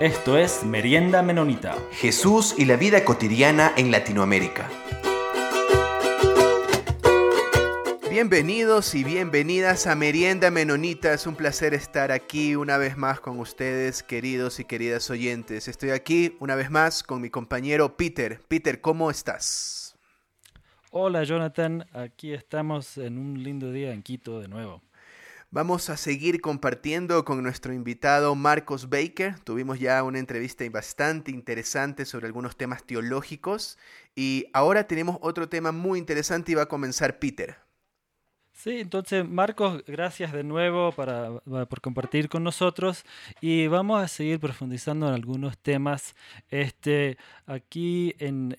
Esto es Merienda Menonita. Jesús y la vida cotidiana en Latinoamérica. Bienvenidos y bienvenidas a Merienda Menonita. Es un placer estar aquí una vez más con ustedes, queridos y queridas oyentes. Estoy aquí una vez más con mi compañero Peter. Peter, ¿cómo estás? Hola Jonathan, aquí estamos en un lindo día en Quito de nuevo. Vamos a seguir compartiendo con nuestro invitado Marcos Baker. Tuvimos ya una entrevista bastante interesante sobre algunos temas teológicos y ahora tenemos otro tema muy interesante y va a comenzar Peter. Sí, entonces Marcos, gracias de nuevo para, por compartir con nosotros y vamos a seguir profundizando en algunos temas. Este, aquí en,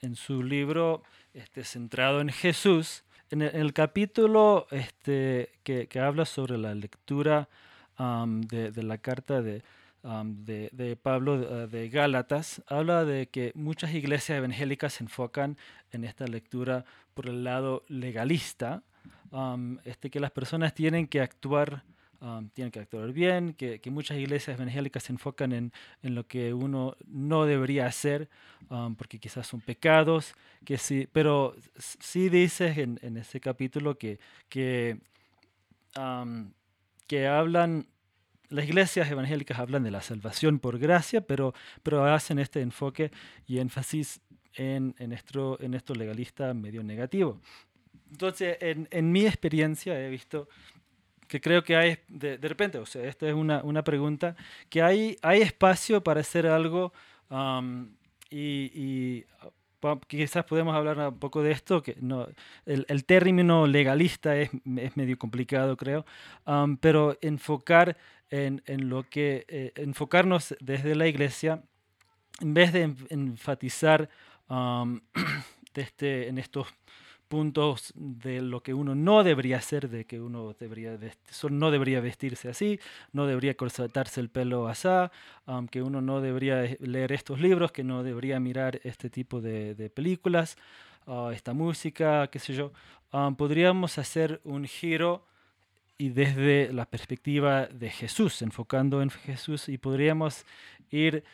en, su libro este, centrado en Jesús, en el, capítulo este, que, habla sobre la lectura de, la carta de, de, Pablo eh, de, Gálatas, habla de que muchas iglesias evangélicas se enfocan en esta lectura por el lado legalista, este, que las personas tienen que actuar Um, tienen que actuar bien, que, muchas iglesias evangélicas se enfocan en, lo que uno no debería hacer, um, porque quizás son pecados, que sí, pero sí dices en, ese capítulo que, que, um, hablan, las iglesias evangélicas hablan de la salvación por gracia, pero, pero hacen este enfoque y énfasis en, en, en esto legalista medio negativo. Entonces, en, mi experiencia he visto que creo que hay, de, repente, o sea, esta es una, una, pregunta, que hay, hay espacio para hacer algo y, y, quizás podemos hablar un poco de esto, que no, el, término legalista es, es, medio complicado, creo, pero enfocar en, en lo que, eh, enfocarnos desde la iglesia, en vez de enfatizar este, en estos puntos de lo que uno no debería hacer, de que uno debería no debería vestirse así, no debería cortarse el pelo así, que uno no debería leer estos libros, que no debería mirar este tipo de, películas, ah, esta música, qué sé yo. podríamos hacer un giro y desde la perspectiva de Jesús, enfocando en Jesús, y podríamos ir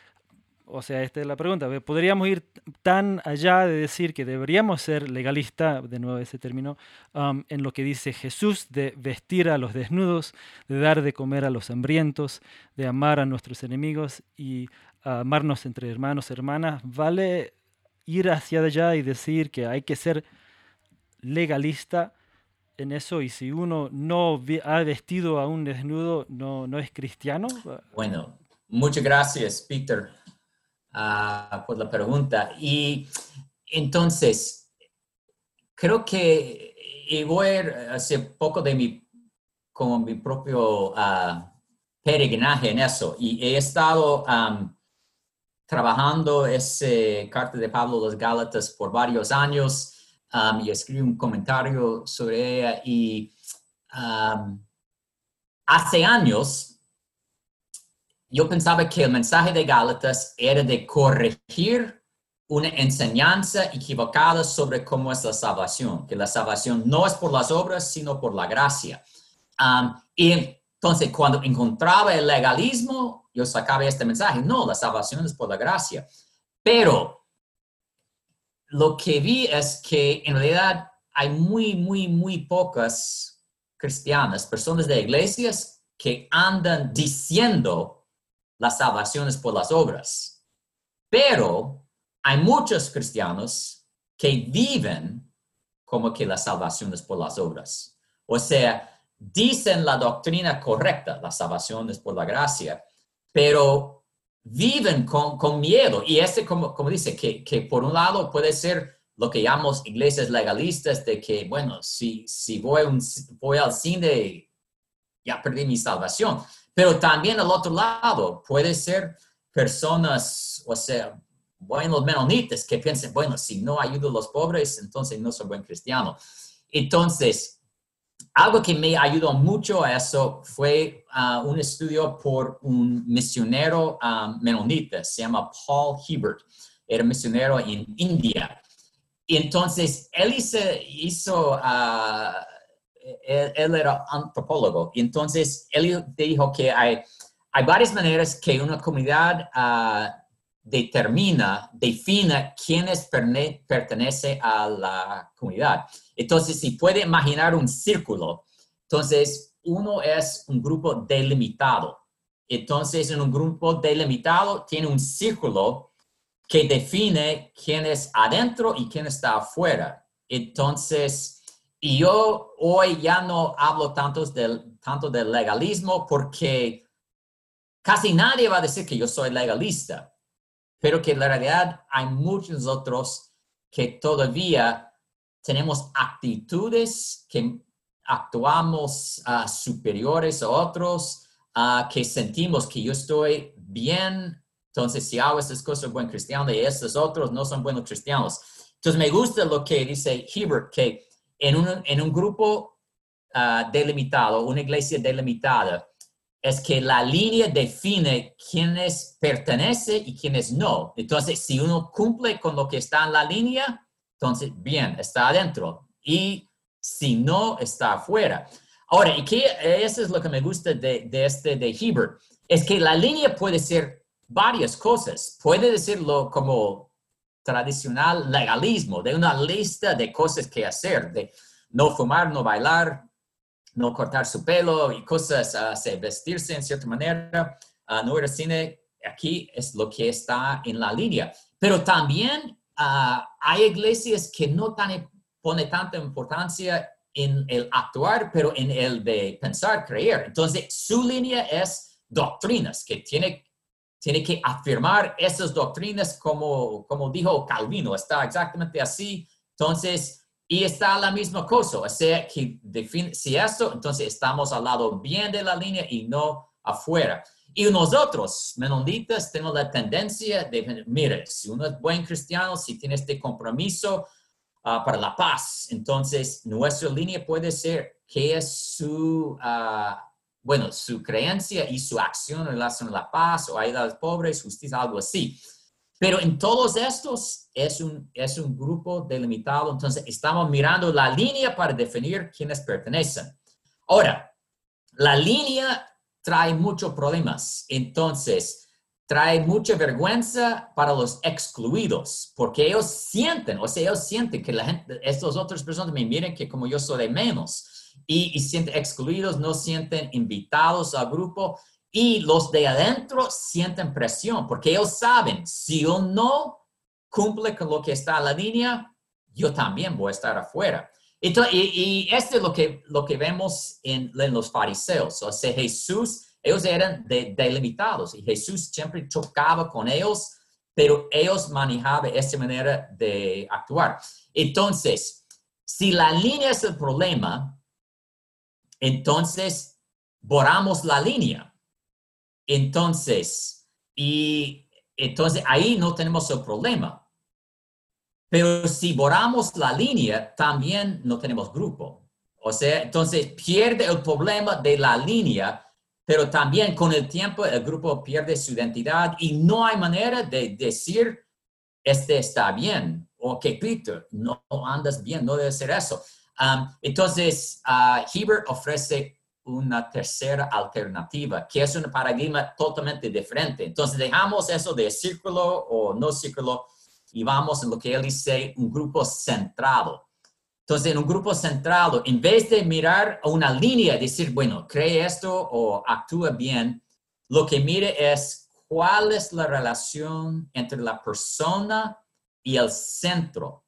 o sea, esta es la pregunta. ¿Podríamos ir tan allá de decir que deberíamos ser legalistas, de nuevo ese término, um, en lo que dice Jesús de vestir a los desnudos, de dar de comer a los hambrientos, de amar a nuestros enemigos y amarnos entre hermanos, hermanas? ¿Vale ir hacia allá y decir que hay que ser legalista en eso y si uno no ha vestido a un desnudo, no, no es cristiano? Bueno, muchas gracias, Peter. Ah, por la pregunta. Y entonces, creo que voy a hacer poco de mi, como mi propio uh, peregrinaje en eso. Y he estado trabajando ese carta de Pablo los Gálatas por varios años y escribí un comentario sobre ella. Y hace años, yo pensaba que el mensaje de Gálatas era de corregir una enseñanza equivocada sobre cómo es la salvación, que la salvación no es por las obras, sino por la gracia. Um, y entonces, cuando encontraba el legalismo, yo sacaba este mensaje, no, la salvación es por la gracia. Pero lo que vi es que en realidad hay muy, muy, muy pocas cristianas, personas de iglesias que andan diciendo la salvación es por las obras. Pero hay muchos cristianos que viven como que la salvación es por las obras. O sea, dicen la doctrina correcta, la salvación es por la gracia, pero viven con, miedo. Y este, como, como dice, que, que, por un lado puede ser lo que llamamos iglesias legalistas, de que, bueno, si, si voy, un, voy al cine, ya perdí mi salvación. Pero también al otro lado puede ser personas, o sea, buenos menonitas que piensen, bueno, si no ayudo a los pobres, entonces no soy buen cristiano. Entonces, algo que me ayudó mucho a eso fue uh, un estudio por un misionero um, menonita, se llama Paul Hebert, era misionero en India. Entonces, él hizo, hizo uh, él, era antropólogo. Entonces él dijo que hay, varias maneras que una comunidad uh, determina, define quiénes pertenece a la comunidad. Entonces, si puede imaginar un círculo, entonces uno es un grupo delimitado. Entonces, en un grupo delimitado tiene un círculo que define quién es adentro y quién está afuera. Entonces, y yo hoy ya no hablo tanto del, tanto del legalismo porque casi nadie va a decir que yo soy legalista pero que la realidad hay muchos otros que todavía tenemos actitudes que actuamos uh, superiores a otros, uh, que sentimos que yo estoy bien, entonces si hago estas cosas buen cristiano y estos otros no son buenos cristianos. Entonces me gusta lo que dice Hebert, que en un, en un grupo uh, delimitado, una iglesia delimitada, es que la línea define quiénes pertenece y quiénes no. Entonces, si uno cumple con lo que está en la línea, entonces, bien, está adentro. Y si no, está afuera. Ahora, y que eso es lo que me gusta de, este de Hebert, es que la línea puede ser varias cosas. Puede decirlo como tradicional legalismo, de una lista de cosas que hacer, de no fumar, no bailar, no cortar su pelo y cosas, uh, vestirse en cierta manera, uh, no ir cine, aquí es lo que está en la línea. Pero también ah, hay iglesias que no tan, pone tanta importancia en el actuar, pero en el de pensar, creer. Entonces, su línea es doctrinas, que tiene, tiene que afirmar esas doctrinas como, como dijo Calvino, está exactamente así. Entonces, y está la misma cosa, o sea, que define, si eso, entonces estamos al lado bien de la línea y no afuera. Y nosotros, menonitas, tenemos la tendencia de, mire, si uno es buen cristiano, si tiene este compromiso ah, para la paz, entonces nuestra línea puede ser que es su, ah, bueno, su creencia y su acción en relación a la paz o ayuda a los pobres, justicia, algo así. Pero en todos estos es un, es un grupo delimitado, entonces estamos mirando la línea para definir quiénes pertenecen. Ahora, la línea trae muchos problemas, entonces trae mucha vergüenza para los excluidos, porque ellos sienten, o sea, ellos sienten que la gente, estas otras personas me miren que como yo soy de menos y, y sienten excluidos, no sienten invitados al grupo, y los de adentro sienten presión porque ellos saben, si yo no cumple con lo que está en la línea, yo también voy a estar afuera. Entonces, y, esto es lo que, lo que vemos en, los fariseos. O sea, Jesús, ellos eran delimitados y Jesús siempre chocaba con ellos, pero ellos manejaban esa manera de actuar. Entonces, si la línea es el problema, entonces borramos la línea entonces, y entonces ahí no tenemos el problema. Pero si borramos la línea, también no tenemos grupo. O sea, entonces pierde el problema de la línea, pero también con el tiempo el grupo pierde su identidad y no hay manera de decir, este está bien, o que Peter, no andas bien, no debe ser eso. Um, entonces, uh, ofrece una tercera alternativa, que es un paradigma totalmente diferente. Entonces dejamos eso de círculo o no círculo y vamos en lo que él dice, un grupo centrado. Entonces, en un grupo centrado, en vez de mirar a una línea, decir, bueno, cree esto o actúa bien, lo que mire es cuál es la relación entre la persona y el centro.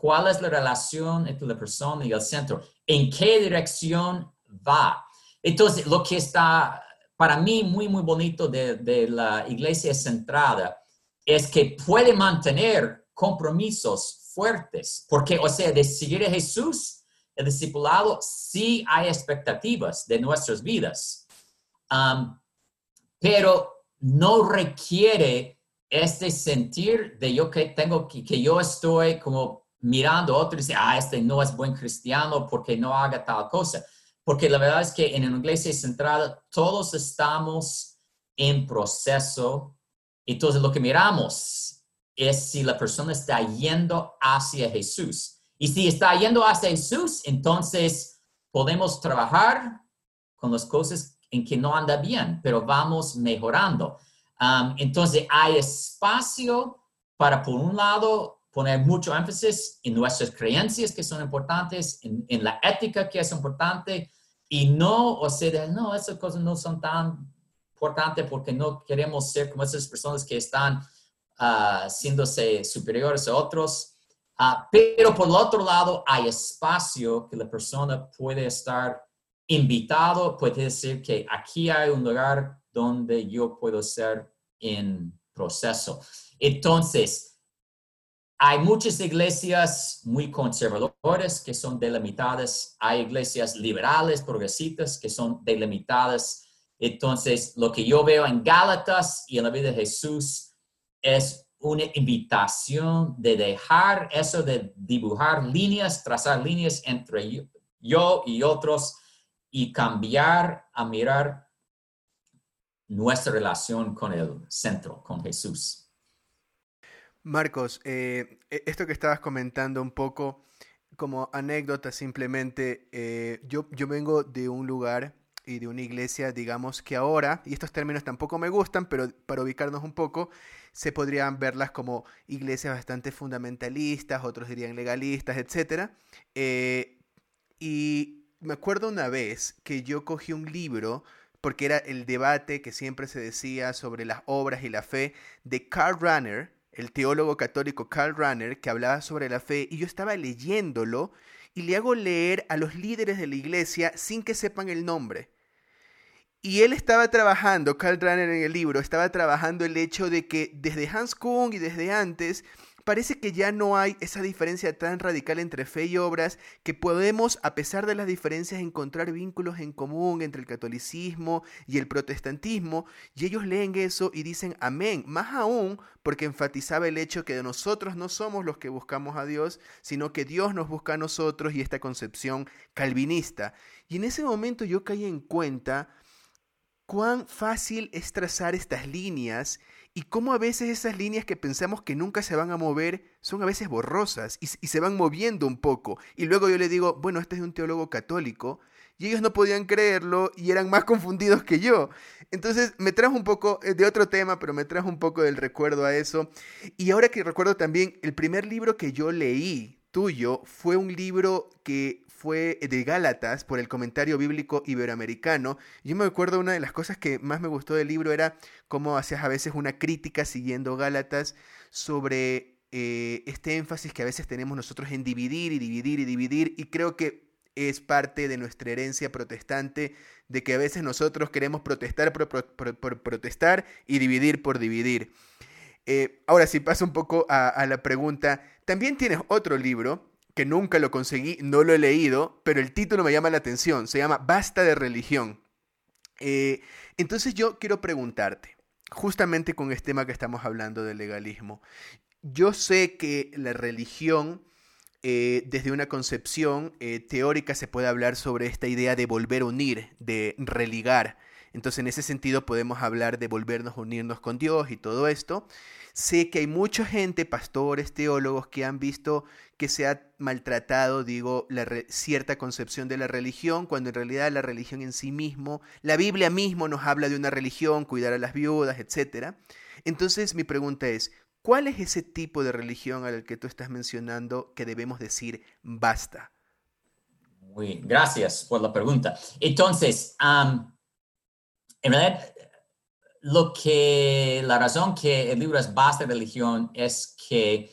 ¿Cuál es la relación entre la persona y el centro? ¿En qué dirección va? Entonces, lo que está para mí muy, muy bonito de, la iglesia centrada es que puede mantener compromisos fuertes, porque, o sea, de seguir a Jesús, el discipulado, sí hay expectativas de nuestras vidas, um, pero no requiere este sentir de yo que tengo que, que yo estoy como mirando a otro y dice, ah, este no es buen cristiano porque no haga tal cosa porque la verdad es que en una iglesia central todos estamos en proceso. Entonces lo que miramos es si la persona está yendo hacia Jesús. Y si está yendo hacia Jesús, entonces podemos trabajar con las cosas en que no anda bien, pero vamos mejorando. Entonces, hay espacio para, por un lado, poner mucho énfasis en nuestras creencias que son importantes, en, en la ética que es importante, y no, o sea, no, esas cosas no son tan importantes porque no queremos ser como esas personas que están uh, siéndose superiores a otros. Uh, pero por el otro lado, hay espacio que la persona puede estar invitado, puede decir que aquí hay un lugar donde yo puedo ser en proceso. Entonces, hay muchas iglesias muy conservadoras que son delimitadas, hay iglesias liberales, progresistas que son delimitadas. Entonces, lo que yo veo en Gálatas y en la vida de Jesús es una invitación de dejar eso de dibujar líneas, trazar líneas entre yo y otros y cambiar a mirar nuestra relación con el centro, con Jesús. Marcos, eh, e-, esto que estabas comentando un poco como anécdota simplemente, eh, yo, yo vengo de un lugar y de una iglesia, digamos que ahora, y estos términos tampoco me gustan, pero para ubicarnos un poco, se podrían verlas como iglesias bastante fundamentalistas, otros dirían legalistas, etc. Eh, y me acuerdo una vez que yo cogí un libro, porque era el debate que siempre se decía sobre las obras y la fe, de Karl Rahner, el teólogo católico Karl Rahner, que hablaba sobre la fe, y yo estaba leyéndolo y le hago leer a los líderes de la iglesia sin que sepan el nombre. Y él estaba trabajando, Karl Rahner en el libro, estaba trabajando el hecho de que desde Hans Kung y desde antes Parece que ya no hay esa diferencia tan radical entre fe y obras, que podemos, a pesar de las diferencias, encontrar vínculos en común entre el catolicismo y el protestantismo, y ellos leen eso y dicen amén, más aún porque enfatizaba el hecho que nosotros no somos los que buscamos a Dios, sino que Dios nos busca a nosotros y esta concepción calvinista. Y en ese momento yo caí en cuenta cuán fácil es trazar estas líneas y cómo a veces esas líneas que pensamos que nunca se van a mover son a veces borrosas y, se van moviendo un poco. Y luego yo le digo, bueno, este es un teólogo católico, y ellos no podían creerlo y eran más confundidos que yo. Entonces me trajo un poco eh, de otro tema, pero me trajo un poco del recuerdo a eso. Y ahora que recuerdo también, el primer libro que yo leí tuyo fue un libro que fue de Gálatas por el comentario bíblico iberoamericano. Yo me acuerdo una de las cosas que más me gustó del libro era cómo hacías a veces una crítica siguiendo Gálatas sobre eh, este énfasis que a veces tenemos nosotros en dividir y dividir y dividir y creo que es parte de nuestra herencia protestante de que a veces nosotros queremos protestar por, protestar y dividir por dividir. Eh, ahora sí, paso un poco a la pregunta. También tienes otro libro que nunca lo conseguí, no lo he leído, pero el título me llama la atención, se llama Basta de religión. Eh, entonces yo quiero preguntarte, justamente con este tema que estamos hablando del legalismo, yo sé que la religión, eh, desde una concepción eh, teórica, se puede hablar sobre esta idea de volver a unir, de religar. Entonces, en ese sentido, podemos hablar de volvernos a unirnos con Dios y todo esto. Sé que hay mucha gente, pastores, teólogos, que han visto que se ha maltratado, digo, la cierta concepción de la religión, cuando en realidad la religión en sí mismo, la Biblia mismo nos habla de una religión, cuidar a las viudas, etc. Entonces mi pregunta es, ¿cuál es ese tipo de religión al que tú estás mencionando que debemos decir basta? Muy bien, gracias por la pregunta. Entonces, en realidad, lo que, la razón que el libro es Basta Religión es que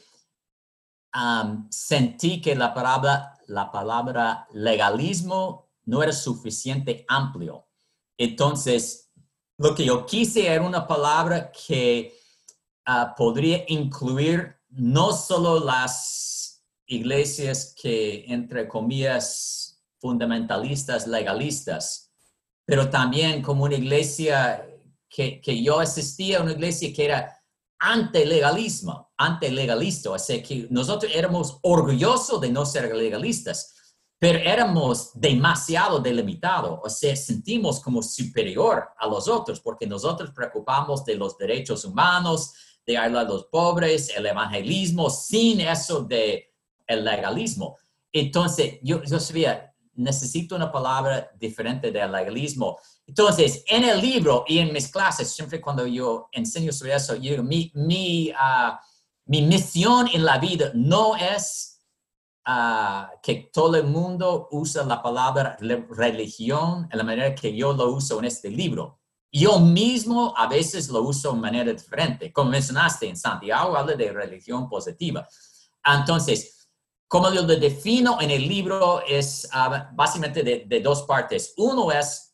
sentí que la palabra, la palabra legalismo no era suficiente amplio. Entonces, lo que yo quise era una palabra que ah, podría incluir no solo las iglesias que, entre comillas, fundamentalistas, legalistas, pero también como una iglesia que, que yo asistía una iglesia que era anti-legalismo, anti-legalista, o sea que nosotros éramos orgullosos de no ser legalistas, pero éramos demasiado delimitados, o sea, sentimos como superior a los otros porque nosotros preocupamos de los derechos humanos, de ayudar a los pobres, el evangelismo, sin eso de el legalismo. Entonces, yo, yo sabía, necesito una palabra diferente del legalismo. Entonces, en el libro y en mis clases, siempre cuando yo enseño sobre eso, yo digo, mi, mi, ah, mi misión en la vida no es ah, que todo el mundo use la palabra religión en la manera que yo lo uso en este libro. Yo mismo a veces lo uso de manera diferente. Como mencionaste en Santiago, habla de religión positiva. Entonces, como lo defino en el libro, es ah, básicamente de, dos partes. Uno es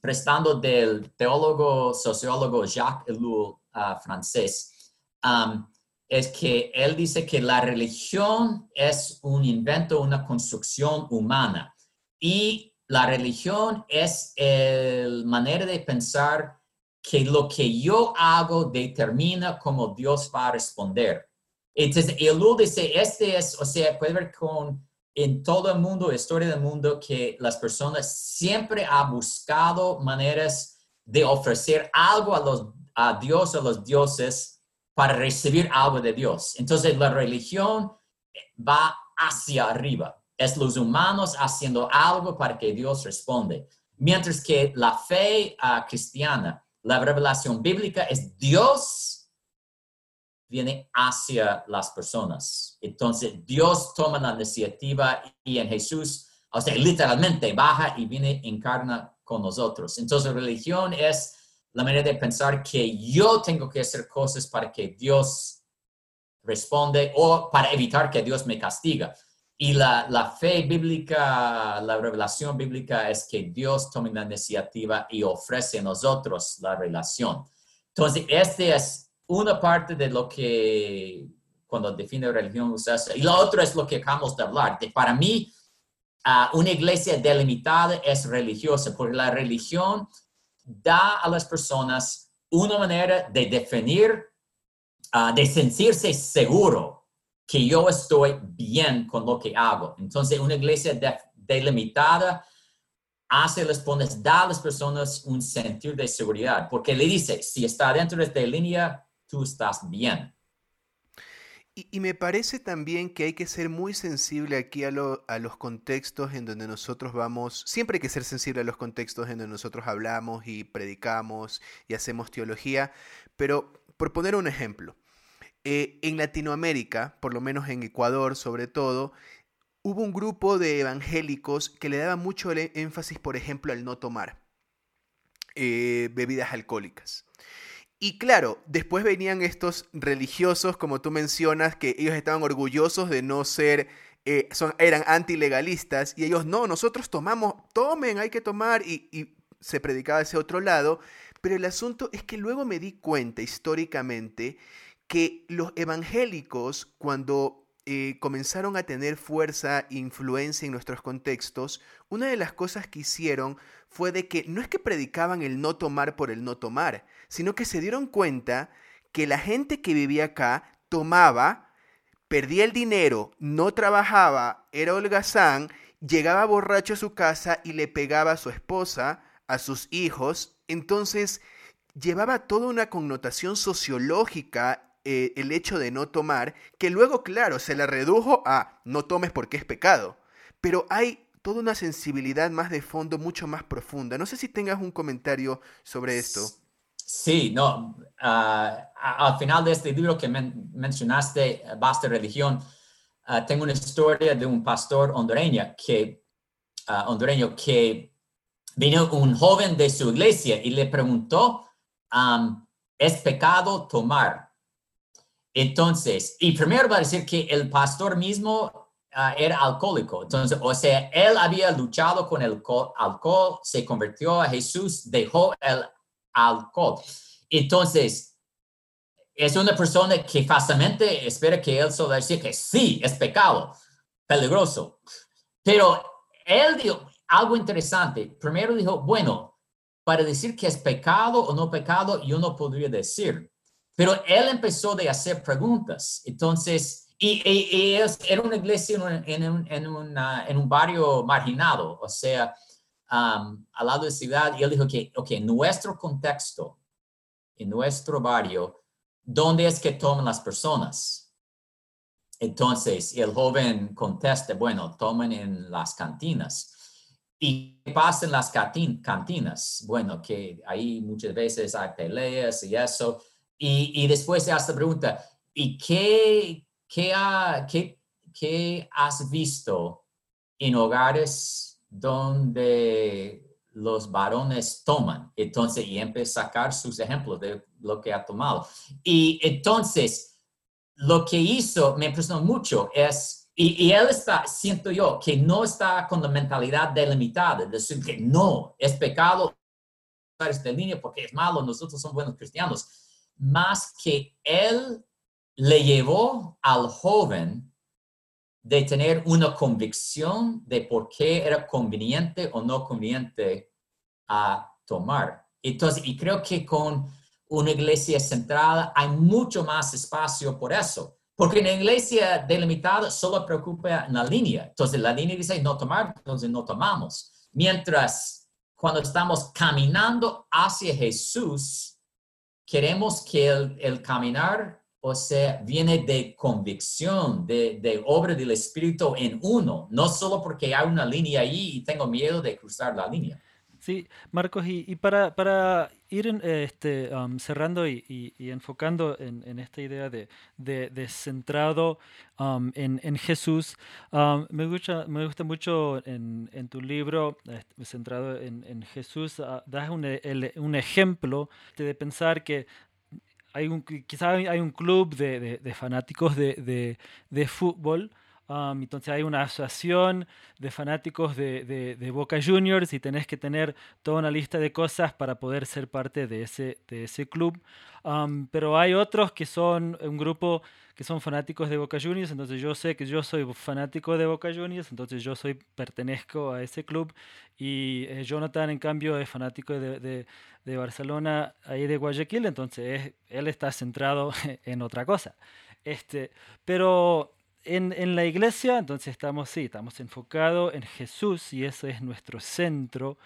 prestando del teólogo, sociólogo Jacques Ellul uh, francés, um, es que él dice que la religión es un invento, una construcción humana. Y la religión es la manera de pensar que lo que yo hago determina cómo Dios va a responder. Entonces, el dice, este es, o sea, puede ver con en todo el mundo, historia del mundo, que las personas siempre han buscado maneras de ofrecer algo a, los, a Dios, a los dioses, para recibir algo de Dios. Entonces, la religión va hacia arriba es los humanos haciendo algo para que Dios responde. Mientras que la fe ah, cristiana, la revelación bíblica es Dios viene hacia las personas. Entonces Dios toma la iniciativa y en Jesús, o sea, literalmente baja y viene encarna con nosotros. Entonces religión es la manera de pensar que yo tengo que hacer cosas para que Dios responde o para evitar que Dios me castiga. Y la, la, fe bíblica, la revelación bíblica es que Dios toma la iniciativa y ofrece a nosotros la relación. Entonces, esta es una parte de lo que cuando define religión usa Y la otra es lo que acabamos de hablar. De, para mí, uh, una iglesia delimitada es religiosa, porque la religión da a las personas una manera de definir, uh, de sentirse seguro que yo estoy bien con lo que hago. Entonces, una iglesia delimitada hace, les pones, da a las personas un sentido de seguridad, porque le dice, si está dentro de esta línea, tú estás bien. Y, me parece también que hay que ser muy sensible aquí a, los contextos en donde nosotros vamos, siempre hay que ser sensible a los contextos en donde nosotros hablamos y predicamos y hacemos teología, pero por poner un ejemplo, eh, en Latinoamérica, por lo menos en Ecuador sobre todo, hubo un grupo de evangélicos que le daba mucho énfasis, por ejemplo, al no tomar eh, bebidas alcohólicas. Y claro, después venían estos religiosos, como tú mencionas, que ellos estaban orgullosos de no ser, eh, son, eran antilegalistas, y ellos, no, nosotros tomamos, tomen, hay que tomar, y, y se predicaba ese otro lado. Pero el asunto es que luego me di cuenta históricamente que los evangélicos, cuando eh, comenzaron a tener fuerza e influencia en nuestros contextos, una de las cosas que hicieron fue de que no es que predicaban el no tomar por el no tomar, sino que se dieron cuenta que la gente que vivía acá tomaba, perdía el dinero, no trabajaba, era holgazán, llegaba borracho a su casa y le pegaba a su esposa, a sus hijos, entonces llevaba toda una connotación sociológica eh, el hecho de no tomar, que luego, claro, se le redujo a no tomes porque es pecado. Pero hay toda una sensibilidad más de fondo, mucho más profunda. No sé si tengas un comentario sobre esto. Sí, no. Ah, al final de este libro que mencionaste, Basta Religión, ah, tengo una historia de un pastor hondureño que, uh, hondureño que vino un joven de su iglesia y le preguntó, ¿es pecado tomar? Entonces, y primero va a decir que el pastor mismo ah, era alcohólico. Entonces, o sea, él había luchado con el alcohol, se convirtió a Jesús, dejó el alcohol. Entonces, es una persona que fácilmente espera que él solo decir que sí, es pecado, peligroso. Pero él dijo algo interesante. Primero dijo, bueno, para decir que es pecado o no pecado, yo no podría decir. Pero él empezó de hacer preguntas. Entonces, y, era una iglesia en un, barrio marginado, o sea, um, al lado de la ciudad, y él dijo que, ok, en nuestro contexto, en nuestro barrio, ¿dónde es que toman las personas? Entonces, el joven contesta, bueno, toman en las cantinas. ¿Y qué las cantinas? Bueno, que ahí muchas veces hay peleas y eso. Y, y después hace la pregunta, ¿y qué, qué, ha, qué, qué has visto en hogares donde los varones toman. Entonces, y empieza a sacar sus ejemplos de lo que ha tomado. Y entonces, lo que hizo me impresionó mucho es, y, él está, siento yo, que no está con la mentalidad delimitada, de decir que no, es pecado esta línea porque es malo, nosotros somos buenos cristianos, más que él le llevó al joven de tener una convicción de por qué era conveniente o no conveniente a tomar. Entonces, y creo que con una iglesia centrada hay mucho más espacio por eso. Porque en la iglesia delimitada solo preocupa en la línea. Entonces, la línea dice no tomar, entonces no tomamos. Mientras cuando estamos caminando hacia Jesús, queremos que el, caminar o sea, viene de convicción, de, obra del Espíritu en uno, no solo porque hay una línea ahí y tengo miedo de cruzar la línea. Sí, Marcos, y, para, para, ir este, um, cerrando y, enfocando en, esta idea de, de, centrado um, en, Jesús, um, me, gusta, me gusta mucho en, tu libro, este, centrado en, Jesús, uh, das un, un, ejemplo de pensar que hay un, quizá hay un club de, de, fanáticos de, de fútbol. Um, entonces hay una asociación de fanáticos de, Boca Juniors y tenés que tener toda una lista de cosas para poder ser parte de ese, de ese club. Um, pero hay otros que son un grupo que son fanáticos de Boca Juniors, entonces yo sé que yo soy fanático de Boca Juniors, entonces yo soy pertenezco a ese club y eh, Jonathan en cambio es fanático de, de, Barcelona, ahí de Guayaquil, entonces él está centrado en otra cosa. Este, pero en, en, la iglesia, entonces estamos, sí, estamos enfocados en Jesús y ese es nuestro centro.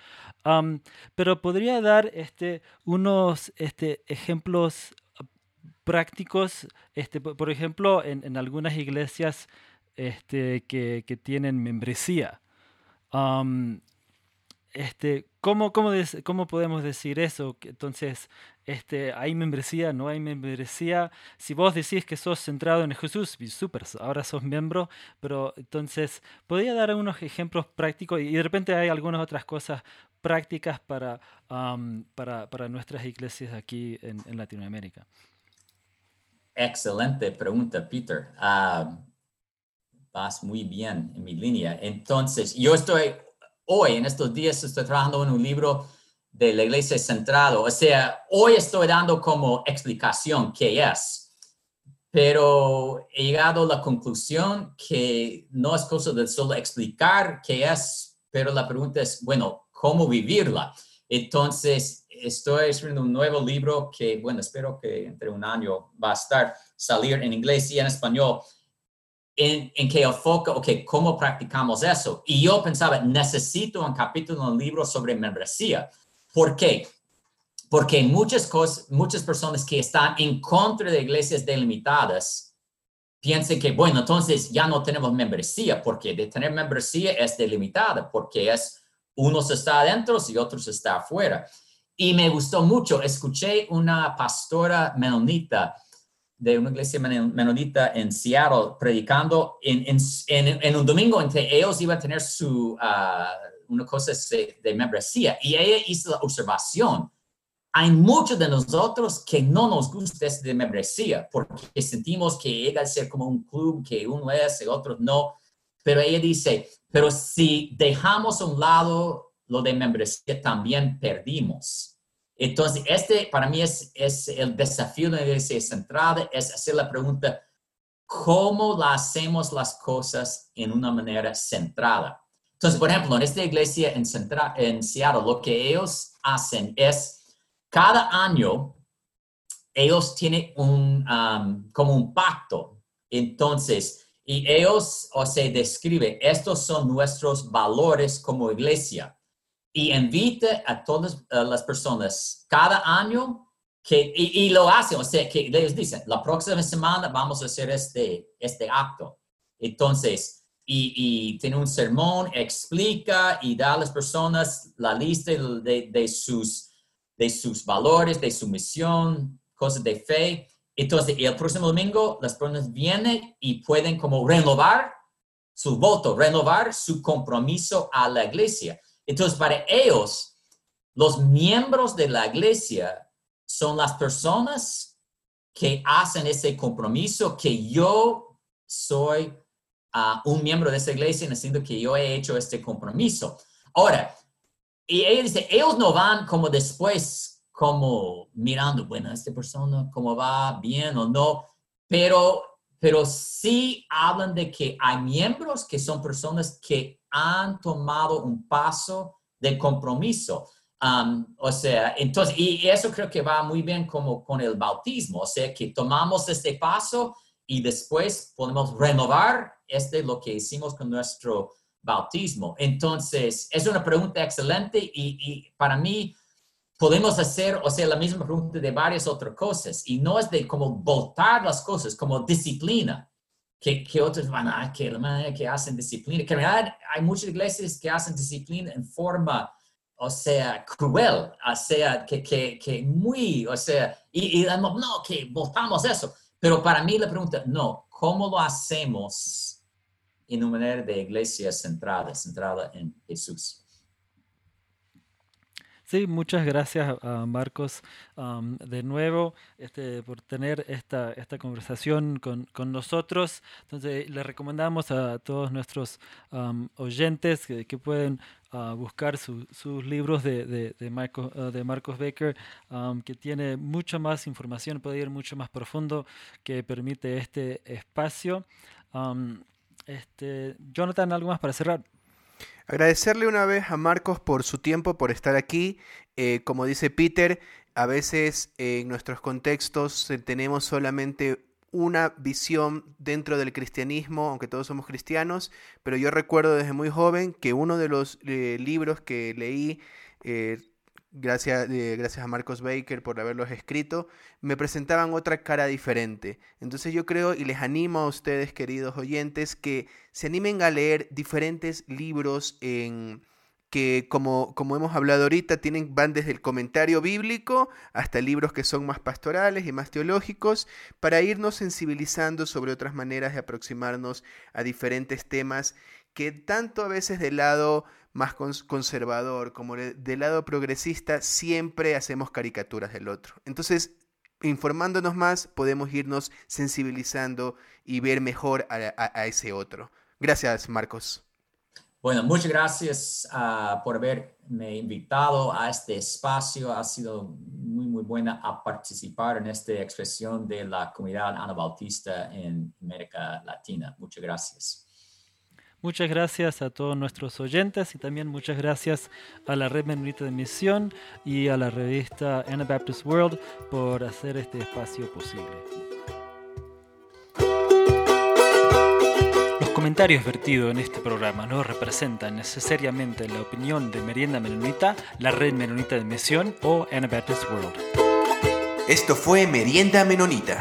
pero podría dar este, unos este, ejemplos prácticos, este, por ejemplo, en, en algunas iglesias este, que, que tienen membresía. Este, ¿cómo, cómo, ¿Cómo podemos decir eso? Entonces, este, ¿hay membresía? ¿No hay membresía? Si vos decís que sos centrado en Jesús, súper, ahora sos miembro, pero entonces, ¿podría dar algunos ejemplos prácticos? Y de repente hay algunas otras cosas prácticas para, para, para, nuestras iglesias aquí en, en Latinoamérica. Excelente pregunta, Peter. Ah, vas muy bien en mi línea. Entonces, yo estoy hoy, en estos días, estoy trabajando en un libro de la iglesia centrado. O sea, hoy estoy dando como explicación qué es, pero he llegado a la conclusión que no es cosa de solo explicar qué es, pero la pregunta es, bueno, ¿cómo vivirla? Entonces, estoy escribiendo un nuevo libro que, bueno, espero que entre un año va a estar, salir en inglés y en español, en, en que enfoca, ok, ¿cómo practicamos eso? Y yo pensaba, necesito un capítulo en un libro sobre membresía. ¿Por qué? Porque muchas, cosas, muchas personas que están en contra de iglesias delimitadas piensan que, bueno, entonces ya no tenemos membresía, porque de tener membresía es delimitada, porque es unos está adentro y otros está afuera. Y me gustó mucho, escuché una pastora menonita de una iglesia menonita en Seattle predicando en, en, en, un domingo en que ellos iban a tener su, uh, una cosa de, membresía y ella hizo la observación. Hay muchos de nosotros que no nos gusta esto de membresía porque sentimos que llega a ser como un club que uno es y otro no. Pero ella dice, pero si dejamos a un lado lo de membresía también perdimos. Entonces, este para mí es, es el desafío de la iglesia centrada, es hacer la pregunta, ¿cómo hacemos las cosas en una manera centrada? Entonces, por ejemplo, en esta iglesia en, en Seattle, lo que ellos hacen es, cada año, ellos tienen un, um, como un pacto. Entonces, y ellos, o se describe, estos son nuestros valores como iglesia y invite a todas las personas cada año que, y, lo hacen, o sea, que ellos dicen, la próxima semana vamos a hacer este, este acto. Entonces, y, tiene un sermón, explica y da a las personas la lista de, sus, de sus valores, de su misión, cosas de fe. Entonces, el próximo domingo las personas vienen y pueden como renovar su voto, renovar su compromiso a la iglesia. Entonces, para ellos, los miembros de la iglesia son las personas que hacen ese compromiso que yo soy a un miembro de esa iglesia diciendo que yo he hecho este compromiso. Ahora, y ella dice, ellos no van como después, como mirando, bueno, esta persona, cómo va, bien o no, pero, pero sí hablan de que hay miembros que son personas que han tomado un paso de compromiso. Um, o sea, entonces, y eso creo que va muy bien como con el bautismo, o sea, que tomamos este paso y después podemos renovar este lo que hicimos con nuestro bautismo. Entonces, es una pregunta excelente y, para mí podemos hacer, o sea, la misma pregunta de varias otras cosas y no es de como voltar las cosas, como disciplina, que, que otros van a, que, que hacen disciplina, que en realidad hay muchas iglesias que hacen disciplina en forma, o sea, cruel, o sea, que, que, que muy, o sea, y, y no, que voltamos eso. Pero para mí la pregunta, no, ¿cómo lo hacemos en una manera de iglesia centrada, centrada en Jesús? Sí, muchas gracias a Marcos de nuevo este, por tener esta, esta conversación con, con, nosotros. Entonces, le recomendamos a todos nuestros oyentes que, pueden uh, buscar sus libros de, de, de, uh, de Marcos Baker, que tiene mucha más información, puede ir mucho más profundo que permite este espacio. este, Jonathan, ¿algo más para cerrar? Agradecerle una vez a Marcos por su tiempo, por estar aquí. Eh, como dice Peter, a veces en nuestros contextos tenemos solamente una visión dentro del cristianismo, aunque todos somos cristianos, pero yo recuerdo desde muy joven que uno de los eh, libros que leí eh, gracias, eh, gracias a Marcos Baker por haberlos escrito, me presentaban otra cara diferente. Entonces yo creo y les animo a ustedes, queridos oyentes, que se animen a leer diferentes libros en que como, como hemos hablado ahorita, tienen, van desde el comentario bíblico hasta libros que son más pastorales y más teológicos, para irnos sensibilizando sobre otras maneras de aproximarnos a diferentes temas que tanto a veces del lado más conservador como del lado progresista siempre hacemos caricaturas del otro. Entonces, informándonos más, podemos irnos sensibilizando y ver mejor a, ese otro. Gracias, Marcos. Bueno, muchas gracias uh, por haberme invitado a este espacio. Ha sido muy, muy buena a participar en esta expresión de la comunidad anabautista en América Latina. Muchas gracias. Muchas gracias a todos nuestros oyentes y también muchas gracias a la Red Menonita de Misión y a la revista Anabaptist World por hacer este espacio posible. Los comentarios vertidos en este programa no representan necesariamente la opinión de Merienda Menonita, la Red Menonita de Misión o Anabaptist World. Esto fue Merienda Menonita.